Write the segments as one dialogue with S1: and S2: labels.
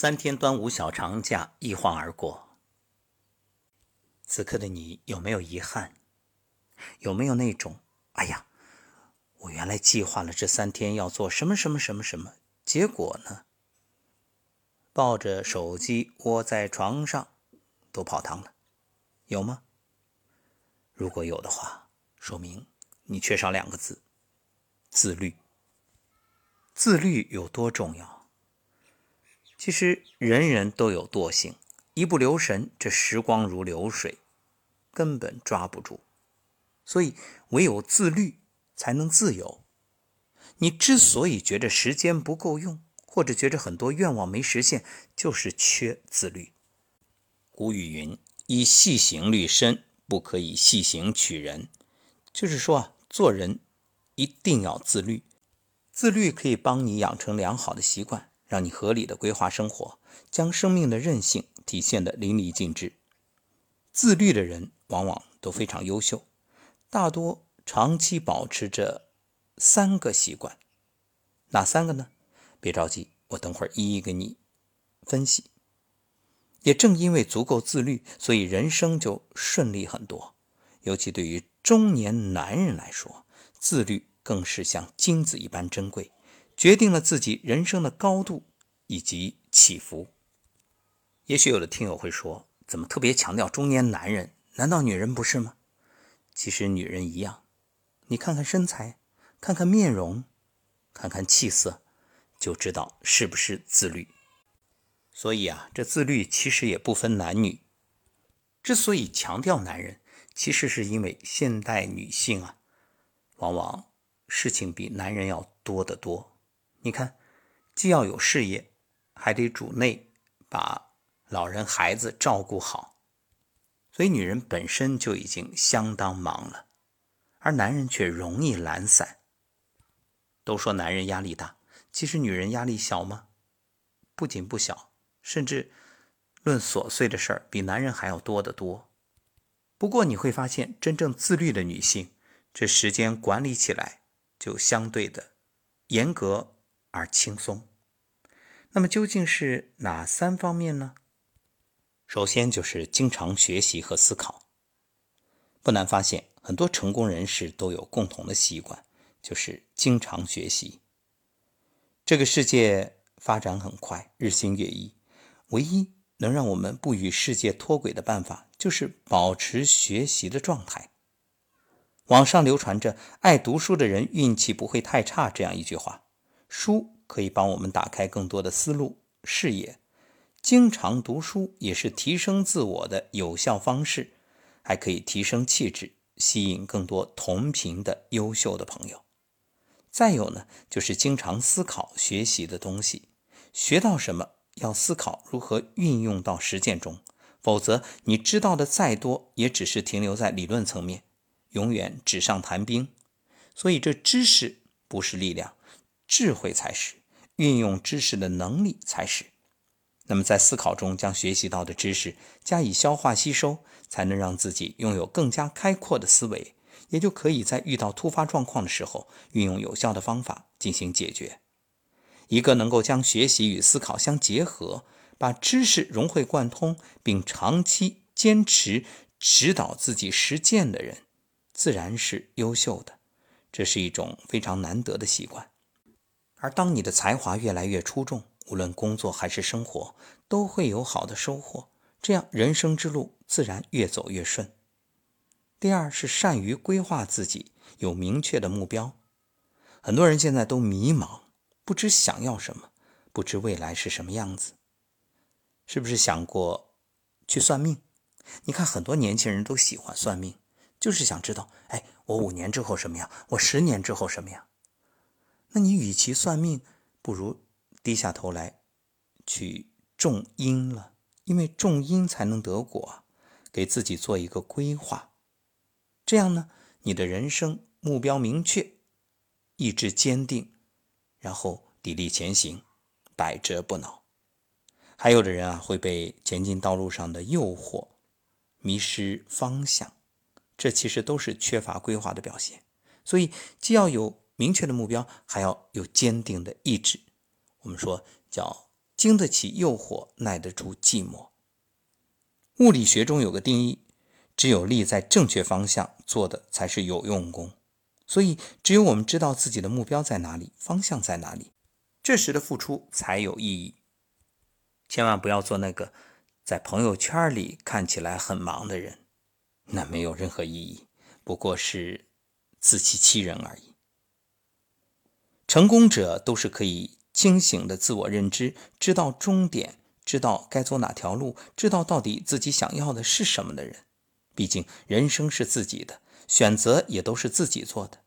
S1: 三天端午小长假一晃而过，此刻的你有没有遗憾？有没有那种“哎呀，我原来计划了这三天要做什么什么什么什么，结果呢？抱着手机窝在床上都泡汤了”，有吗？如果有的话，说明你缺少两个字：自律。自律有多重要？其实人人都有惰性，一不留神，这时光如流水，根本抓不住。所以唯有自律，才能自由。你之所以觉着时间不够用，或者觉着很多愿望没实现，就是缺自律。古语云：“以细行律身，不可以细行取人。”就是说啊，做人一定要自律。自律可以帮你养成良好的习惯。让你合理的规划生活，将生命的韧性体现得淋漓尽致。自律的人往往都非常优秀，大多长期保持着三个习惯。哪三个呢？别着急，我等会儿一一给你分析。也正因为足够自律，所以人生就顺利很多。尤其对于中年男人来说，自律更是像金子一般珍贵。决定了自己人生的高度以及起伏。也许有的听友会说：“怎么特别强调中年男人？难道女人不是吗？”其实女人一样。你看看身材，看看面容，看看气色，就知道是不是自律。所以啊，这自律其实也不分男女。之所以强调男人，其实是因为现代女性啊，往往事情比男人要多得多。你看，既要有事业，还得主内把老人孩子照顾好，所以女人本身就已经相当忙了，而男人却容易懒散。都说男人压力大，其实女人压力小吗？不仅不小，甚至论琐碎的事儿，比男人还要多得多。不过你会发现，真正自律的女性，这时间管理起来就相对的严格。而轻松，那么究竟是哪三方面呢？首先就是经常学习和思考。不难发现，很多成功人士都有共同的习惯，就是经常学习。这个世界发展很快，日新月异，唯一能让我们不与世界脱轨的办法，就是保持学习的状态。网上流传着“爱读书的人运气不会太差”这样一句话。书可以帮我们打开更多的思路、视野，经常读书也是提升自我的有效方式，还可以提升气质，吸引更多同频的优秀的朋友。再有呢，就是经常思考学习的东西，学到什么要思考如何运用到实践中，否则你知道的再多，也只是停留在理论层面，永远纸上谈兵。所以，这知识不是力量。智慧才是运用知识的能力才是。那么在思考中将学习到的知识加以消化吸收，才能让自己拥有更加开阔的思维，也就可以在遇到突发状况的时候，运用有效的方法进行解决。一个能够将学习与思考相结合，把知识融会贯通，并长期坚持指导自己实践的人，自然是优秀的。这是一种非常难得的习惯。而当你的才华越来越出众，无论工作还是生活，都会有好的收获，这样人生之路自然越走越顺。第二是善于规划自己，有明确的目标。很多人现在都迷茫，不知想要什么，不知未来是什么样子。是不是想过去算命？你看很多年轻人都喜欢算命，就是想知道，哎，我五年之后什么样？我十年之后什么样？那你与其算命，不如低下头来去种因了，因为种因才能得果，给自己做一个规划，这样呢，你的人生目标明确，意志坚定，然后砥砺前行，百折不挠。还有的人啊，会被前进道路上的诱惑迷失方向，这其实都是缺乏规划的表现。所以，既要有。明确的目标，还要有坚定的意志。我们说叫经得起诱惑，耐得住寂寞。物理学中有个定义：只有立在正确方向做的才是有用功。所以，只有我们知道自己的目标在哪里，方向在哪里，这时的付出才有意义。千万不要做那个在朋友圈里看起来很忙的人，那没有任何意义，不过是自欺欺人而已。成功者都是可以清醒的自我认知，知道终点，知道该走哪条路，知道到底自己想要的是什么的人。毕竟，人生是自己的。选择也都是自己做的，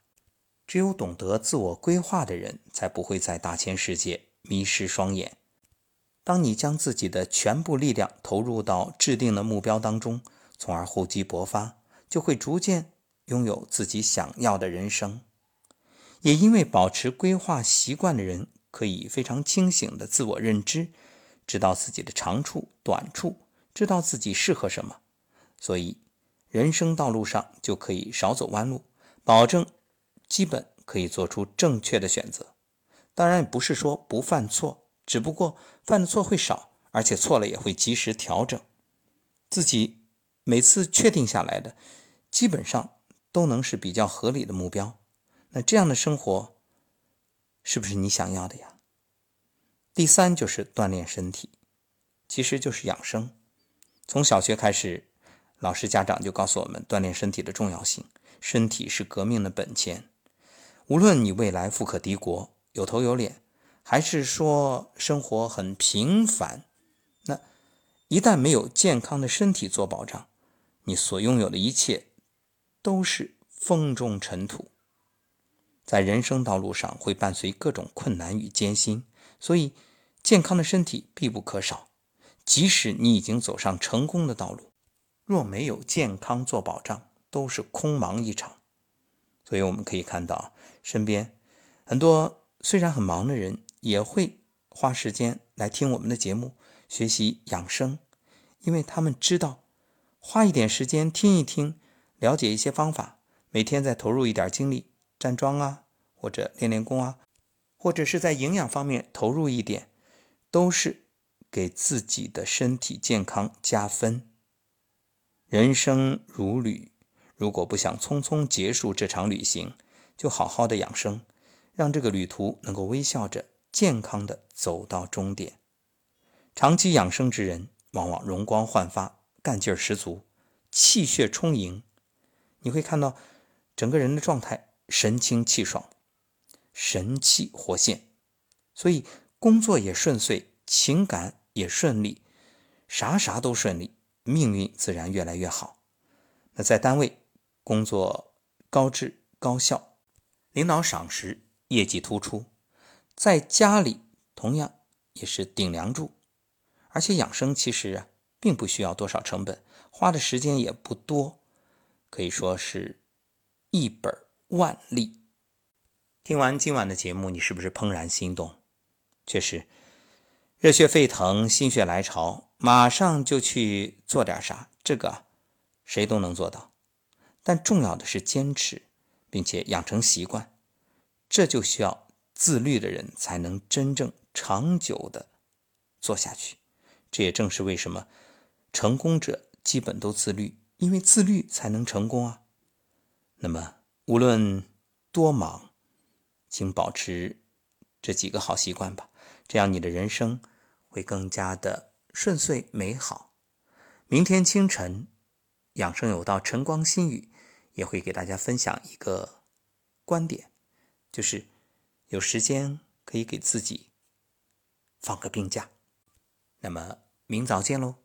S1: 只有懂得自我规划的人，才不会在大千世界迷失双眼。当你将自己的全部力量投入到制定的目标当中，从而厚积薄发，就会逐渐拥有自己想要的人生。也因为保持规划习惯的人，可以非常清醒的自我认知，知道自己的长处、短处，知道自己适合什么，所以。人生道路上就可以少走弯路，保证基本可以做出正确的选择。当然，不是说不犯错，只不过犯的错会少，而且错了也会及时调整。自己每次确定下来的，基本上都能是比较合理的目标。那这样的生活，是不是你想要的呀？第三就是锻炼身体，其实就是养生。从小学开始。老师、家长就告诉我们锻炼身体的重要性，身体是革命的本钱。无论你未来富可敌国、有头有脸，还是说生活很平凡，那一旦没有健康的身体做保障，你所拥有的一切都是风中尘土。在人生道路上会伴随各种困难与艰辛，所以健康的身体必不可少。即使你已经走上成功的道路。若没有健康做保障，都是空忙一场。所以我们可以看到，身边很多虽然很忙的人，也会花时间来听我们的节目，学习养生，因为他们知道，花一点时间听一听，了解一些方法，每天再投入一点精力，站桩啊，或者练练功啊，或者是在营养方面投入一点，都是给自己的身体健康加分。人生如旅，如果不想匆匆结束这场旅行，就好好的养生，让这个旅途能够微笑着、健康的走到终点。长期养生之人，往往容光焕发，干劲十足，气血充盈。你会看到整个人的状态神清气爽，神气活现，所以工作也顺遂，情感也顺利，啥啥都顺利。命运自然越来越好。那在单位工作高质高效，领导赏识，业绩突出；在家里同样也是顶梁柱。而且养生其实啊，并不需要多少成本，花的时间也不多，可以说是一本万利。听完今晚的节目，你是不是怦然心动？确实，热血沸腾，心血来潮。马上就去做点啥，这个谁都能做到，但重要的是坚持，并且养成习惯，这就需要自律的人才能真正长久的做下去。这也正是为什么成功者基本都自律，因为自律才能成功啊。那么无论多忙，请保持这几个好习惯吧，这样你的人生会更加的。顺遂美好。明天清晨，养生有道晨光心语也会给大家分享一个观点，就是有时间可以给自己放个病假。那么明早见喽。